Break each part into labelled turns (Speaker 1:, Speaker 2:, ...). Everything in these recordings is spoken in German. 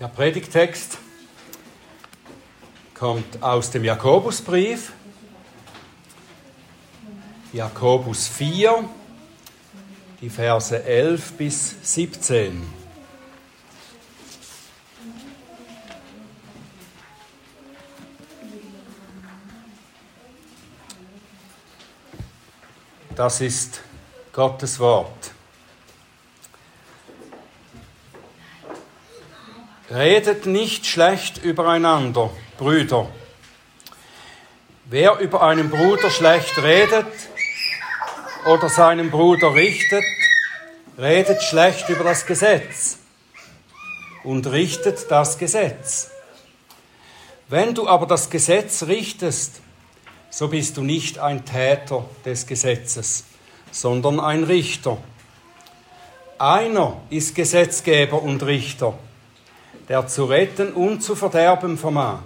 Speaker 1: Der Predigtext kommt aus dem Jakobusbrief, Jakobus 4, die Verse 11 bis 17. Das ist Gottes Wort. Redet nicht schlecht übereinander, Brüder. Wer über einen Bruder schlecht redet oder seinen Bruder richtet, redet schlecht über das Gesetz und richtet das Gesetz. Wenn du aber das Gesetz richtest, so bist du nicht ein Täter des Gesetzes, sondern ein Richter. Einer ist Gesetzgeber und Richter der zu retten und zu verderben vermag.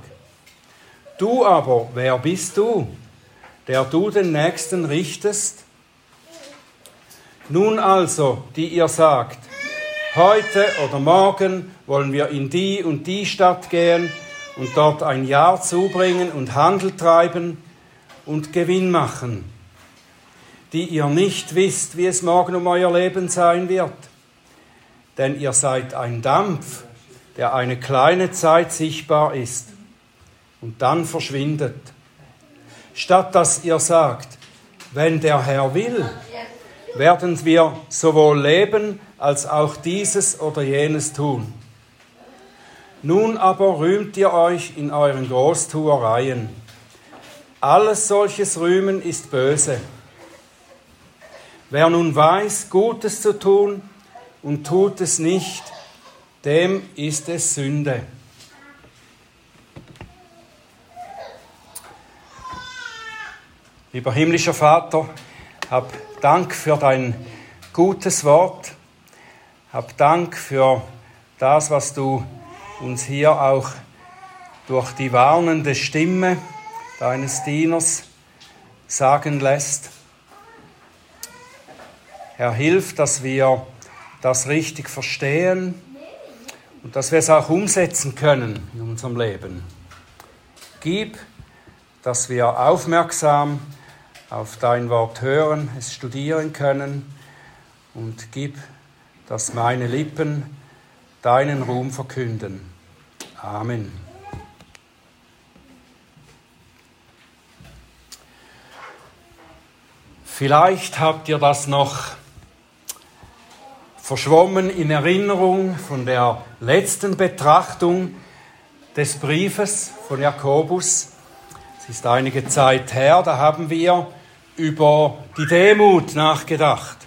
Speaker 1: Du aber, wer bist du, der du den Nächsten richtest? Nun also, die ihr sagt, heute oder morgen wollen wir in die und die Stadt gehen und dort ein Jahr zubringen und Handel treiben und Gewinn machen, die ihr nicht wisst, wie es morgen um euer Leben sein wird. Denn ihr seid ein Dampf, der eine kleine Zeit sichtbar ist und dann verschwindet. Statt dass ihr sagt, wenn der Herr will, werden wir sowohl leben als auch dieses oder jenes tun. Nun aber rühmt ihr euch in euren Großtuereien. Alles solches Rühmen ist böse. Wer nun weiß, Gutes zu tun und tut es nicht, dem ist es Sünde. Lieber himmlischer Vater, hab Dank für dein gutes Wort. Hab Dank für das, was du uns hier auch durch die warnende Stimme deines Dieners sagen lässt. Herr, hilf, dass wir das richtig verstehen und dass wir es auch umsetzen können in unserem Leben. Gib, dass wir aufmerksam auf dein Wort hören, es studieren können und gib, dass meine Lippen deinen Ruhm verkünden. Amen. Vielleicht habt ihr das noch verschwommen in Erinnerung von der letzten Betrachtung des Briefes von Jakobus. Es ist einige Zeit her, da haben wir über die Demut nachgedacht.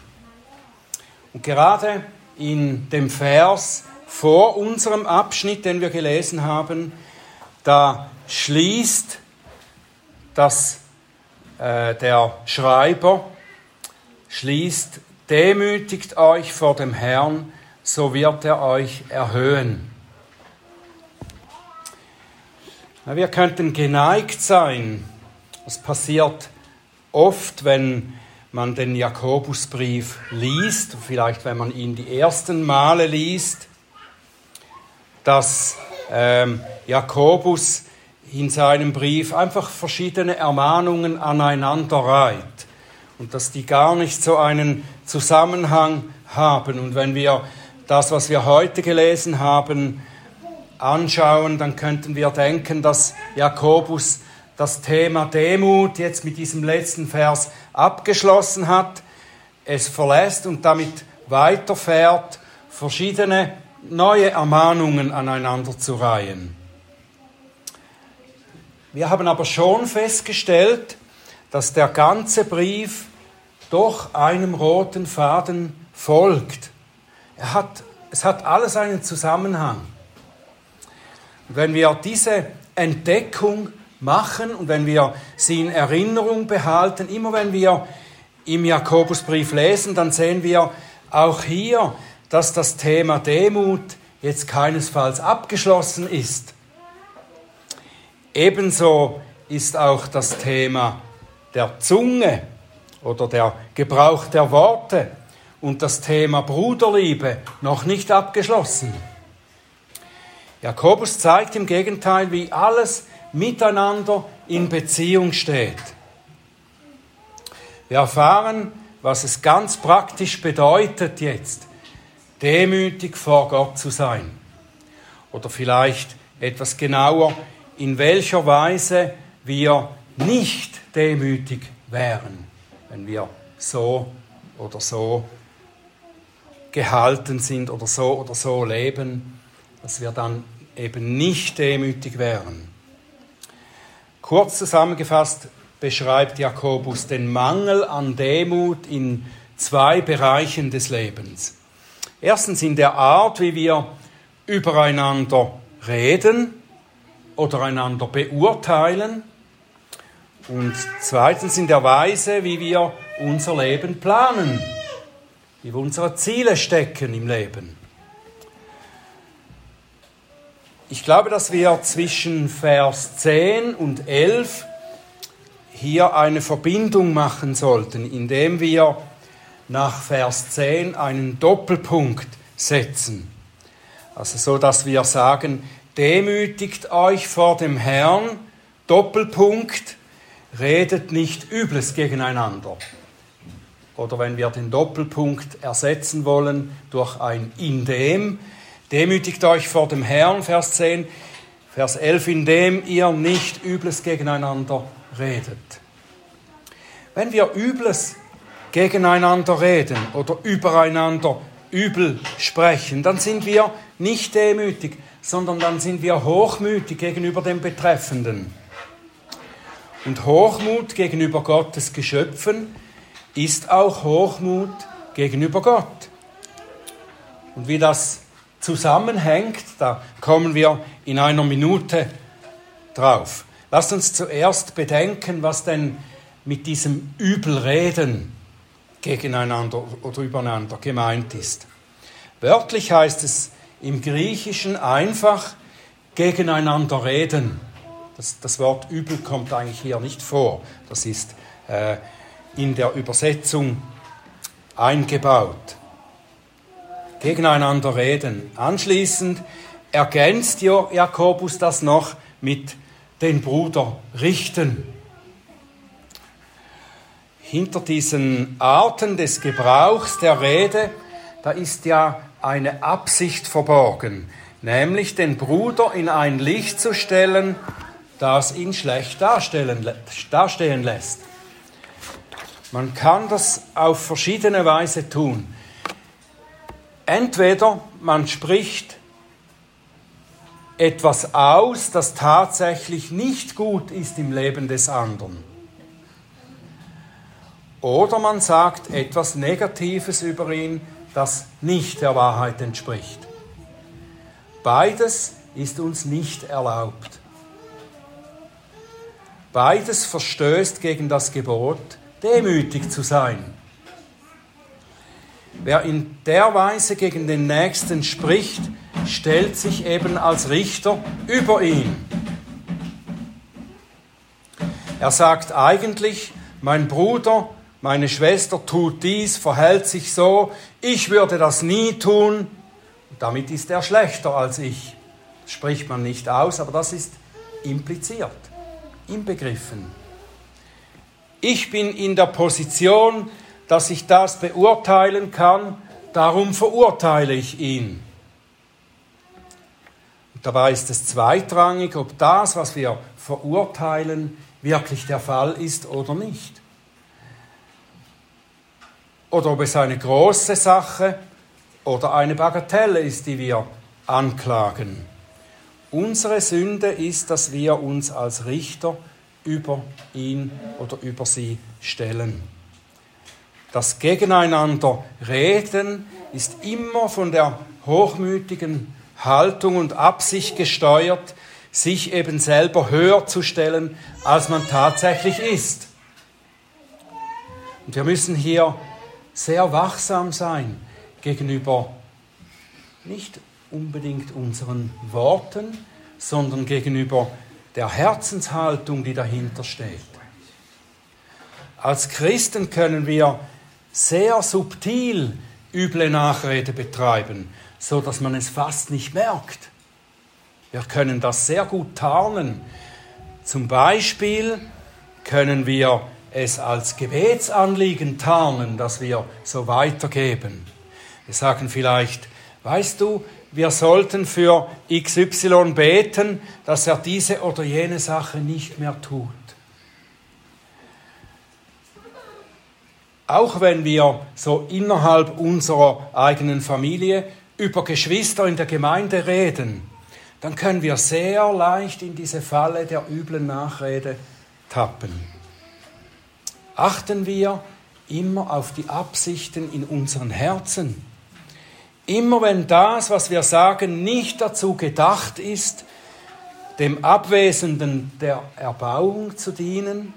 Speaker 1: Und gerade in dem Vers vor unserem Abschnitt, den wir gelesen haben, da schließt das, äh, der Schreiber, schließt Demütigt euch vor dem Herrn, so wird er euch erhöhen. Wir könnten geneigt sein, es passiert oft, wenn man den Jakobusbrief liest, vielleicht wenn man ihn die ersten Male liest, dass ähm, Jakobus in seinem Brief einfach verschiedene Ermahnungen aneinander reiht und dass die gar nicht so einen Zusammenhang haben. Und wenn wir das, was wir heute gelesen haben, anschauen, dann könnten wir denken, dass Jakobus das Thema Demut jetzt mit diesem letzten Vers abgeschlossen hat, es verlässt und damit weiterfährt, verschiedene neue Ermahnungen aneinander zu reihen. Wir haben aber schon festgestellt, dass der ganze Brief doch einem roten Faden folgt. Er hat, es hat alles einen Zusammenhang. Und wenn wir diese Entdeckung machen und wenn wir sie in Erinnerung behalten, immer wenn wir im Jakobusbrief lesen, dann sehen wir auch hier, dass das Thema Demut jetzt keinesfalls abgeschlossen ist. Ebenso ist auch das Thema der Zunge oder der Gebrauch der Worte und das Thema Bruderliebe noch nicht abgeschlossen. Jakobus zeigt im Gegenteil, wie alles miteinander in Beziehung steht. Wir erfahren, was es ganz praktisch bedeutet jetzt, demütig vor Gott zu sein. Oder vielleicht etwas genauer, in welcher Weise wir nicht demütig wären, wenn wir so oder so gehalten sind oder so oder so leben, dass wir dann eben nicht demütig wären. Kurz zusammengefasst beschreibt Jakobus den Mangel an Demut in zwei Bereichen des Lebens. Erstens in der Art, wie wir übereinander reden oder einander beurteilen. Und zweitens in der Weise, wie wir unser Leben planen, wie wir unsere Ziele stecken im Leben. Ich glaube, dass wir zwischen Vers 10 und 11 hier eine Verbindung machen sollten, indem wir nach Vers 10 einen Doppelpunkt setzen. Also so, dass wir sagen, demütigt euch vor dem Herrn, Doppelpunkt, redet nicht Übles gegeneinander. Oder wenn wir den Doppelpunkt ersetzen wollen durch ein in dem, Demütigt euch vor dem Herrn, Vers 10, Vers 11, indem ihr nicht Übles gegeneinander redet. Wenn wir Übles gegeneinander reden oder übereinander übel sprechen, dann sind wir nicht demütig, sondern dann sind wir hochmütig gegenüber dem Betreffenden. Und Hochmut gegenüber Gottes Geschöpfen ist auch Hochmut gegenüber Gott. Und wie das zusammenhängt, da kommen wir in einer Minute drauf. Lasst uns zuerst bedenken, was denn mit diesem Übelreden gegeneinander oder übereinander gemeint ist. Wörtlich heißt es im Griechischen einfach gegeneinander reden. Das, das Wort übel kommt eigentlich hier nicht vor. Das ist äh, in der Übersetzung eingebaut gegeneinander reden. Anschließend ergänzt Jakobus das noch mit den Bruder richten. Hinter diesen Arten des Gebrauchs der Rede, da ist ja eine Absicht verborgen, nämlich den Bruder in ein Licht zu stellen, das ihn schlecht darstellen, darstellen lässt. Man kann das auf verschiedene Weise tun. Entweder man spricht etwas aus, das tatsächlich nicht gut ist im Leben des anderen. Oder man sagt etwas Negatives über ihn, das nicht der Wahrheit entspricht. Beides ist uns nicht erlaubt. Beides verstößt gegen das Gebot, demütig zu sein. Wer in der Weise gegen den Nächsten spricht, stellt sich eben als Richter über ihn. Er sagt eigentlich, mein Bruder, meine Schwester tut dies, verhält sich so, ich würde das nie tun. Damit ist er schlechter als ich. Das spricht man nicht aus, aber das ist impliziert, inbegriffen. Ich bin in der Position, dass ich das beurteilen kann, darum verurteile ich ihn. Und dabei ist es zweitrangig, ob das, was wir verurteilen, wirklich der Fall ist oder nicht. Oder ob es eine große Sache oder eine Bagatelle ist, die wir anklagen. Unsere Sünde ist, dass wir uns als Richter über ihn oder über sie stellen. Das Gegeneinander reden ist immer von der hochmütigen Haltung und Absicht gesteuert, sich eben selber höher zu stellen, als man tatsächlich ist. Und wir müssen hier sehr wachsam sein gegenüber nicht unbedingt unseren Worten, sondern gegenüber der Herzenshaltung, die dahinter steht. Als Christen können wir sehr subtil üble Nachrede betreiben, so dass man es fast nicht merkt. Wir können das sehr gut tarnen. Zum Beispiel können wir es als Gebetsanliegen tarnen, dass wir so weitergeben. Wir sagen vielleicht, weißt du, wir sollten für XY beten, dass er diese oder jene Sache nicht mehr tut. Auch wenn wir so innerhalb unserer eigenen Familie über Geschwister in der Gemeinde reden, dann können wir sehr leicht in diese Falle der üblen Nachrede tappen achten wir immer auf die Absichten in unseren Herzen. Immer wenn das, was wir sagen, nicht dazu gedacht ist, dem Abwesenden der Erbauung zu dienen,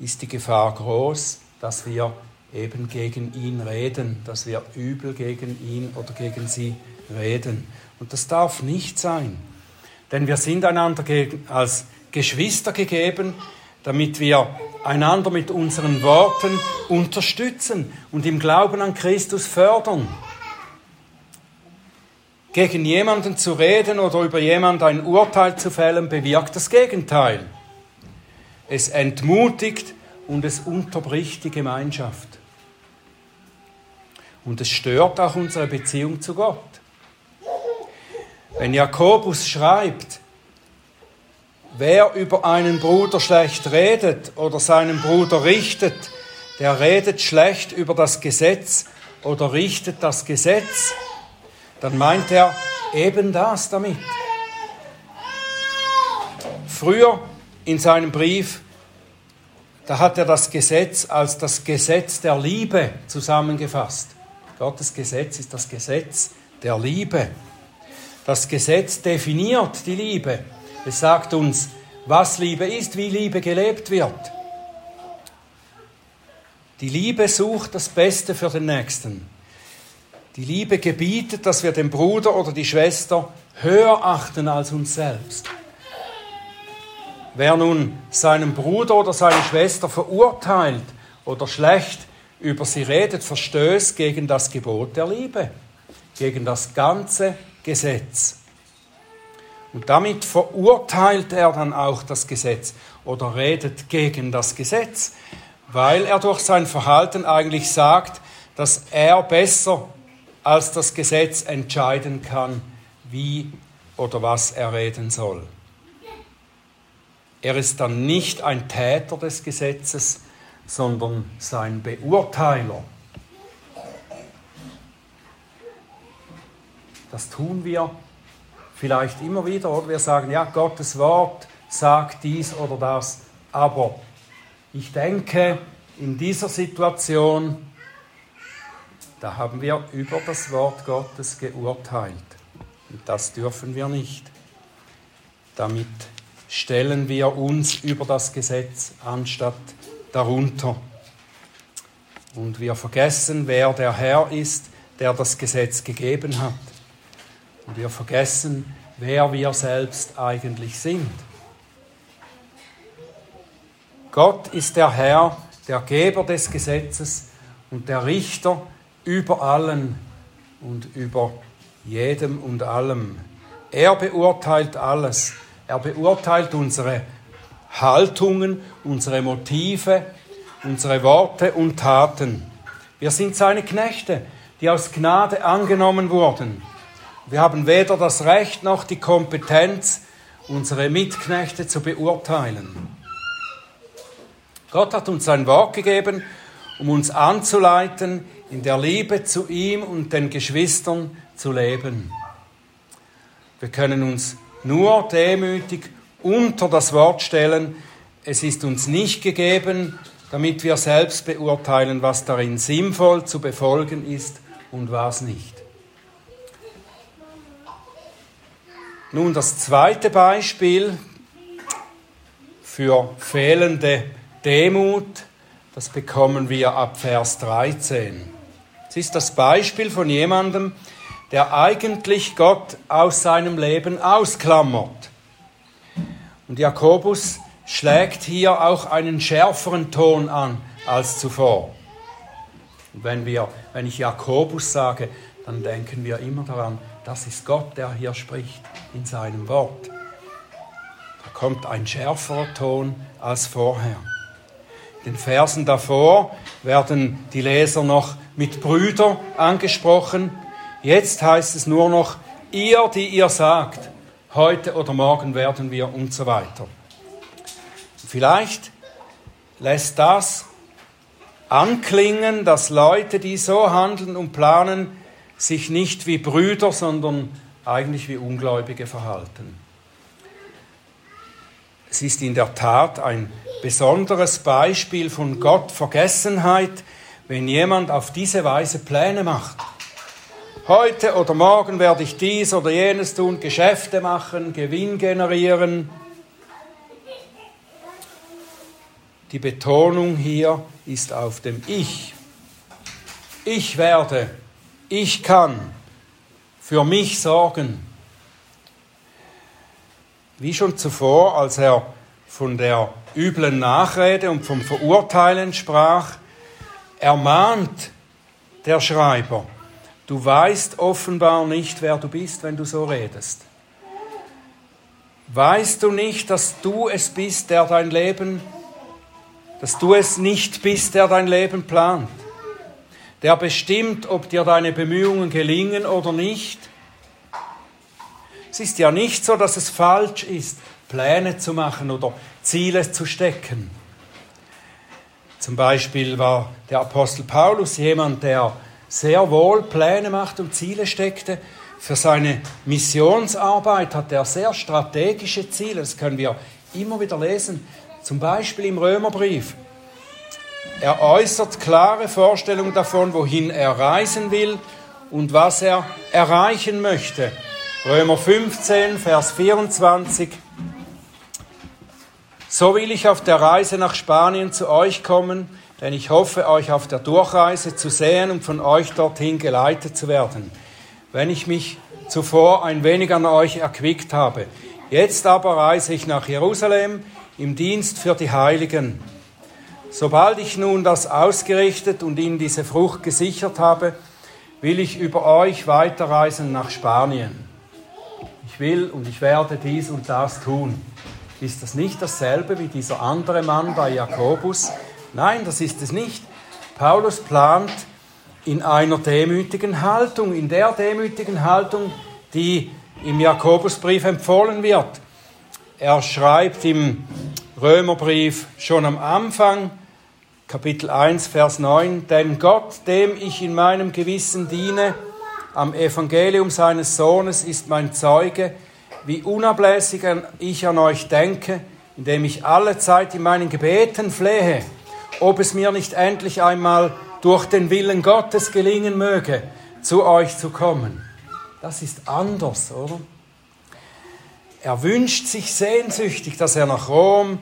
Speaker 1: ist die Gefahr groß, dass wir eben gegen ihn reden, dass wir übel gegen ihn oder gegen sie reden. Und das darf nicht sein, denn wir sind einander als Geschwister gegeben, damit wir einander mit unseren Worten unterstützen und im Glauben an Christus fördern. Gegen jemanden zu reden oder über jemanden ein Urteil zu fällen, bewirkt das Gegenteil. Es entmutigt und es unterbricht die Gemeinschaft. Und es stört auch unsere Beziehung zu Gott. Wenn Jakobus schreibt, Wer über einen Bruder schlecht redet oder seinen Bruder richtet, der redet schlecht über das Gesetz oder richtet das Gesetz, dann meint er eben das damit. Früher in seinem Brief, da hat er das Gesetz als das Gesetz der Liebe zusammengefasst. Gottes Gesetz ist das Gesetz der Liebe. Das Gesetz definiert die Liebe. Es sagt uns, was Liebe ist, wie Liebe gelebt wird. Die Liebe sucht das Beste für den Nächsten. Die Liebe gebietet, dass wir den Bruder oder die Schwester höher achten als uns selbst. Wer nun seinen Bruder oder seine Schwester verurteilt oder schlecht über sie redet, verstößt gegen das Gebot der Liebe, gegen das ganze Gesetz. Und damit verurteilt er dann auch das Gesetz oder redet gegen das Gesetz, weil er durch sein Verhalten eigentlich sagt, dass er besser als das Gesetz entscheiden kann, wie oder was er reden soll. Er ist dann nicht ein Täter des Gesetzes, sondern sein Beurteiler. Das tun wir vielleicht immer wieder, oder wir sagen, ja, Gottes Wort sagt dies oder das, aber ich denke, in dieser Situation, da haben wir über das Wort Gottes geurteilt. Und das dürfen wir nicht. Damit stellen wir uns über das Gesetz anstatt darunter. Und wir vergessen, wer der Herr ist, der das Gesetz gegeben hat. Und wir vergessen, wer wir selbst eigentlich sind. Gott ist der Herr, der Geber des Gesetzes und der Richter über allen und über jedem und allem. Er beurteilt alles. Er beurteilt unsere Haltungen, unsere Motive, unsere Worte und Taten. Wir sind seine Knechte, die aus Gnade angenommen wurden. Wir haben weder das Recht noch die Kompetenz, unsere Mitknechte zu beurteilen. Gott hat uns sein Wort gegeben, um uns anzuleiten, in der Liebe zu ihm und den Geschwistern zu leben. Wir können uns nur demütig unter das Wort stellen. Es ist uns nicht gegeben, damit wir selbst beurteilen, was darin sinnvoll zu befolgen ist und was nicht. Nun das zweite Beispiel für fehlende Demut, das bekommen wir ab Vers 13. Es ist das Beispiel von jemandem, der eigentlich Gott aus seinem Leben ausklammert. Und Jakobus schlägt hier auch einen schärferen Ton an als zuvor. Und wenn, wir, wenn ich Jakobus sage, dann denken wir immer daran, das ist Gott, der hier spricht. in seinem Wort. Da kommt ein schärferer Ton als vorher. In den Versen davor werden die Leser noch mit Brüder angesprochen. Jetzt heißt es nur noch, ihr, die ihr sagt, heute oder morgen werden wir und so weiter. Vielleicht lässt das anklingen, dass Leute, die so handeln und planen, sich nicht wie Brüder, sondern eigentlich wie Ungläubige verhalten. Es ist in der Tat ein besonderes Beispiel von Gottvergessenheit, wenn jemand auf diese Weise Pläne macht. Heute oder morgen werde ich dies oder jenes tun, Geschäfte machen, Gewinn generieren. Die Betonung hier ist auf dem Ich. Ich werde, ich kann für mich sorgen. Wie schon zuvor, als er von der üblen Nachrede und vom Verurteilen sprach, ermahnt der Schreiber, du weißt offenbar nicht, wer du bist, wenn du so redest. Weißt du nicht, dass du es bist, der dein Leben, dass du es nicht bist, der dein Leben plant, der bestimmt, ob dir deine Bemühungen gelingen oder nicht? Es ist ja nicht so, dass es falsch ist, Pläne zu machen oder Ziele zu stecken. Zum Beispiel war der Apostel Paulus jemand, der sehr wohl Pläne macht und Ziele steckte. Für seine Missionsarbeit hat er sehr strategische Ziele, das können wir immer wieder lesen, zum Beispiel im Römerbrief. Er äußert klare Vorstellungen davon, wohin er reisen will und was er erreichen möchte. Römer 15, Vers 24. So will ich auf der Reise nach Spanien zu euch kommen, denn ich hoffe, euch auf der Durchreise zu sehen und von euch dorthin geleitet zu werden, wenn ich mich zuvor ein wenig an euch erquickt habe. Jetzt aber reise ich nach Jerusalem im Dienst für die Heiligen. Sobald ich nun das ausgerichtet und ihnen diese Frucht gesichert habe, will ich über euch weiterreisen nach Spanien. Will und ich werde dies und das tun. Ist das nicht dasselbe wie dieser andere Mann bei Jakobus? Nein, das ist es nicht. Paulus plant in einer demütigen Haltung, in der demütigen Haltung, die im Jakobusbrief empfohlen wird. Er schreibt im Römerbrief schon am Anfang, Kapitel 1, Vers 9, denn Gott, dem ich in meinem Gewissen diene, am Evangelium seines Sohnes ist mein Zeuge, wie unablässig ich an euch denke, indem ich alle Zeit in meinen Gebeten flehe, ob es mir nicht endlich einmal durch den Willen Gottes gelingen möge, zu euch zu kommen. Das ist anders, oder? Er wünscht sich sehnsüchtig, dass er nach Rom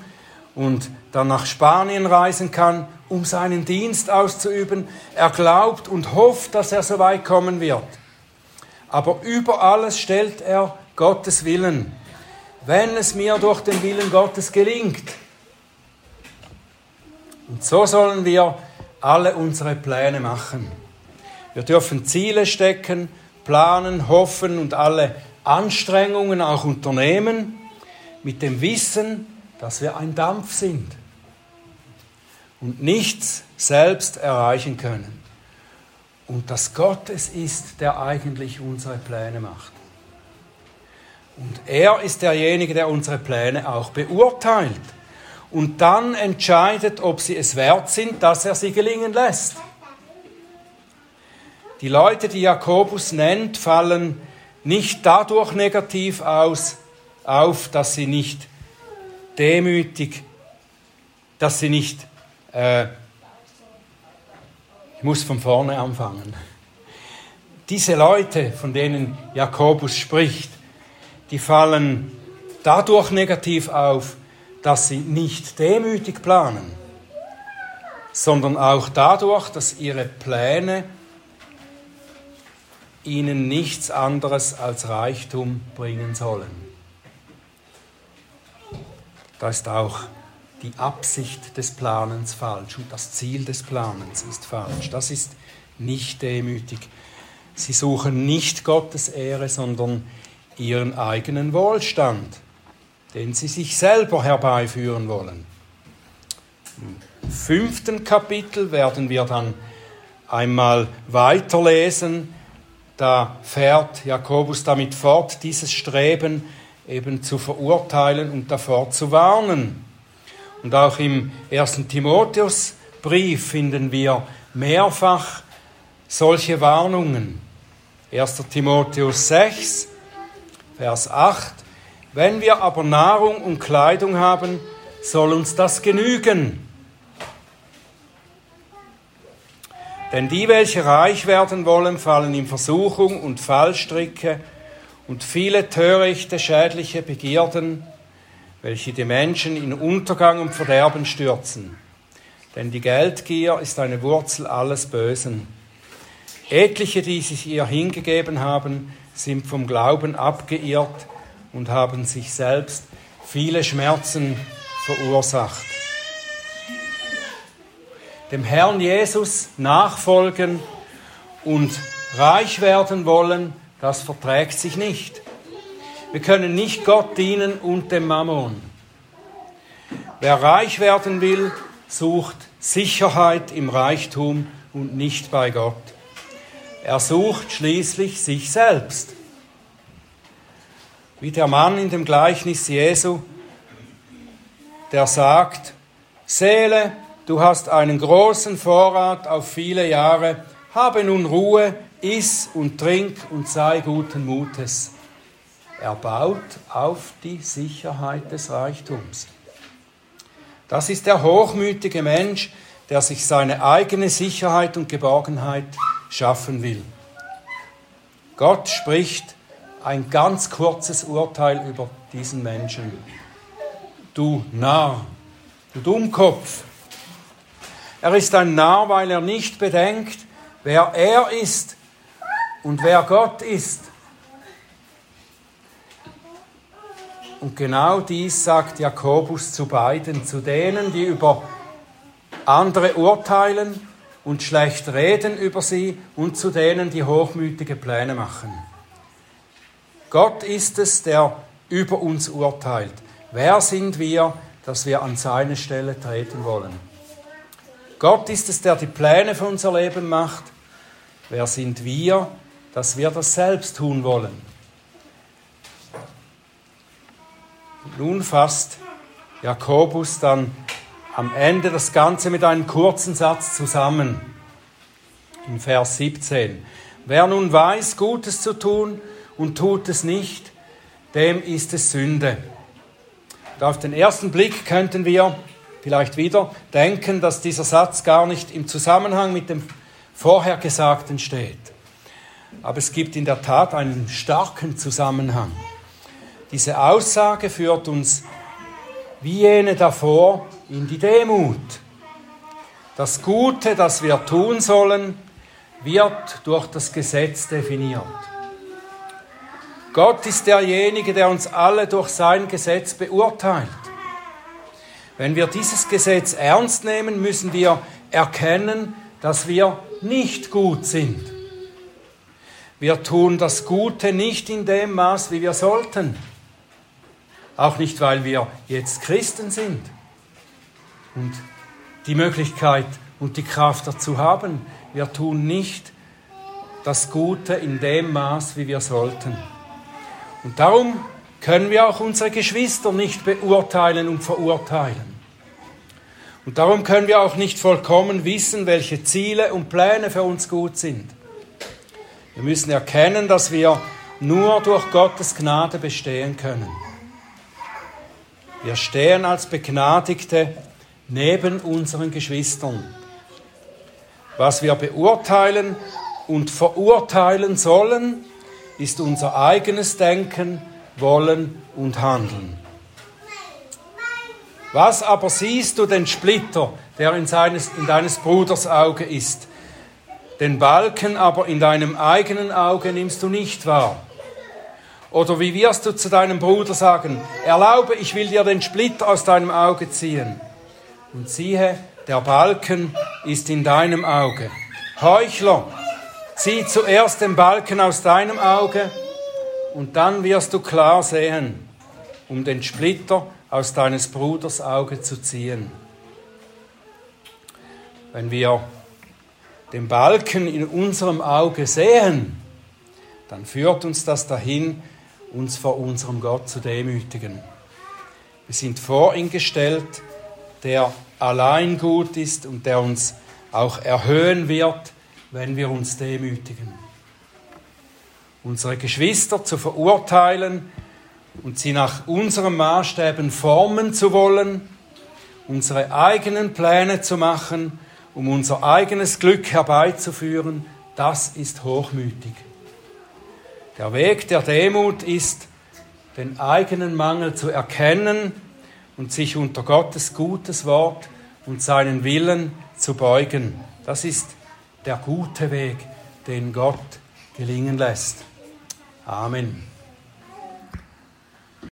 Speaker 1: und dann nach Spanien reisen kann, um seinen Dienst auszuüben. Er glaubt und hofft, dass er so weit kommen wird. Aber über alles stellt er Gottes Willen, wenn es mir durch den Willen Gottes gelingt. Und so sollen wir alle unsere Pläne machen. Wir dürfen Ziele stecken, planen, hoffen und alle Anstrengungen auch unternehmen mit dem Wissen, dass wir ein Dampf sind und nichts selbst erreichen können. Und dass Gott es ist, der eigentlich unsere Pläne macht. Und er ist derjenige, der unsere Pläne auch beurteilt und dann entscheidet, ob sie es wert sind, dass er sie gelingen lässt. Die Leute, die Jakobus nennt, fallen nicht dadurch negativ aus, auf, dass sie nicht demütig, dass sie nicht, äh, muss von vorne anfangen. Diese Leute, von denen Jakobus spricht, die fallen dadurch negativ auf, dass sie nicht demütig planen, sondern auch dadurch, dass ihre Pläne ihnen nichts anderes als Reichtum bringen sollen. Da ist auch die Absicht des Planens falsch und das Ziel des Planens ist falsch. Das ist nicht demütig. Sie suchen nicht Gottes Ehre, sondern ihren eigenen Wohlstand, den sie sich selber herbeiführen wollen. Im fünften Kapitel werden wir dann einmal weiterlesen. Da fährt Jakobus damit fort, dieses Streben eben zu verurteilen und davor zu warnen. Und auch im ersten Timotheusbrief finden wir mehrfach solche Warnungen. 1. Timotheus 6, Vers 8. Wenn wir aber Nahrung und Kleidung haben, soll uns das genügen. Denn die, welche reich werden wollen, fallen in Versuchung und Fallstricke und viele törichte, schädliche Begierden, welche die Menschen in Untergang und Verderben stürzen. Denn die Geldgier ist eine Wurzel alles Bösen. Etliche, die sich ihr hingegeben haben, sind vom Glauben abgeirrt und haben sich selbst viele Schmerzen verursacht. Dem Herrn Jesus nachfolgen und reich werden wollen, das verträgt sich nicht. Wir können nicht Gott dienen und dem Mammon. Wer reich werden will, sucht Sicherheit im Reichtum und nicht bei Gott. Er sucht schließlich sich selbst. Wie der Mann in dem Gleichnis Jesu, der sagt, Seele, du hast einen großen Vorrat auf viele Jahre, habe nun Ruhe, iss und trink und sei guten Mutes. Er baut auf die Sicherheit des Reichtums. Das ist der hochmütige Mensch, der sich seine eigene Sicherheit und Geborgenheit schaffen will. Gott spricht ein ganz kurzes Urteil über diesen Menschen. Du Narr, du Dummkopf. Er ist ein Narr, weil er nicht bedenkt, wer er ist und wer Gott ist. Und genau dies sagt Jakobus zu beiden, zu denen, die über andere urteilen und schlecht reden über sie und zu denen, die hochmütige Pläne machen. Gott ist es, der über uns urteilt. Wer sind wir, dass wir an seine Stelle treten wollen? Gott ist es, der die Pläne für unser Leben macht. Wer sind wir, dass wir das selbst tun wollen? Nun fasst Jakobus dann am Ende das Ganze mit einem kurzen Satz zusammen. In Vers 17. Wer nun weiß, Gutes zu tun und tut es nicht, dem ist es Sünde. Und auf den ersten Blick könnten wir vielleicht wieder denken, dass dieser Satz gar nicht im Zusammenhang mit dem Vorhergesagten steht. Aber es gibt in der Tat einen starken Zusammenhang. Diese Aussage führt uns wie jene davor in die Demut. Das Gute, das wir tun sollen, wird durch das Gesetz definiert. Gott ist derjenige, der uns alle durch sein Gesetz beurteilt. Wenn wir dieses Gesetz ernst nehmen, müssen wir erkennen, dass wir nicht gut sind. Wir tun das Gute nicht in dem Maß, wie wir sollten. Auch nicht, weil wir jetzt Christen sind und die Möglichkeit und die Kraft dazu haben. Wir tun nicht das Gute in dem Maß, wie wir sollten. Und darum können wir auch unsere Geschwister nicht beurteilen und verurteilen. Und darum können wir auch nicht vollkommen wissen, welche Ziele und Pläne für uns gut sind. Wir müssen erkennen, dass wir nur durch Gottes Gnade bestehen können. Wir stehen als Begnadigte neben unseren Geschwistern. Was wir beurteilen und verurteilen sollen, ist unser eigenes Denken, Wollen und Handeln. Was aber siehst du den Splitter, der in, seines, in deines Bruders Auge ist? Den Balken aber in deinem eigenen Auge nimmst du nicht wahr. Oder wie wirst du zu deinem Bruder sagen, erlaube, ich will dir den Splitter aus deinem Auge ziehen? Und siehe, der Balken ist in deinem Auge. Heuchler, zieh zuerst den Balken aus deinem Auge, und dann wirst du klar sehen, um den Splitter aus deines Bruders Auge zu ziehen. Wenn wir den Balken in unserem Auge sehen, dann führt uns das dahin, uns vor unserem Gott zu demütigen. Wir sind vor ihn gestellt, der allein gut ist und der uns auch erhöhen wird, wenn wir uns demütigen. Unsere Geschwister zu verurteilen und sie nach unseren Maßstäben formen zu wollen, unsere eigenen Pläne zu machen, um unser eigenes Glück herbeizuführen, das ist hochmütig. Der Weg der Demut ist, den eigenen Mangel zu erkennen und sich unter Gottes gutes Wort und seinen Willen zu beugen. Das ist der gute Weg, den Gott gelingen lässt. Amen.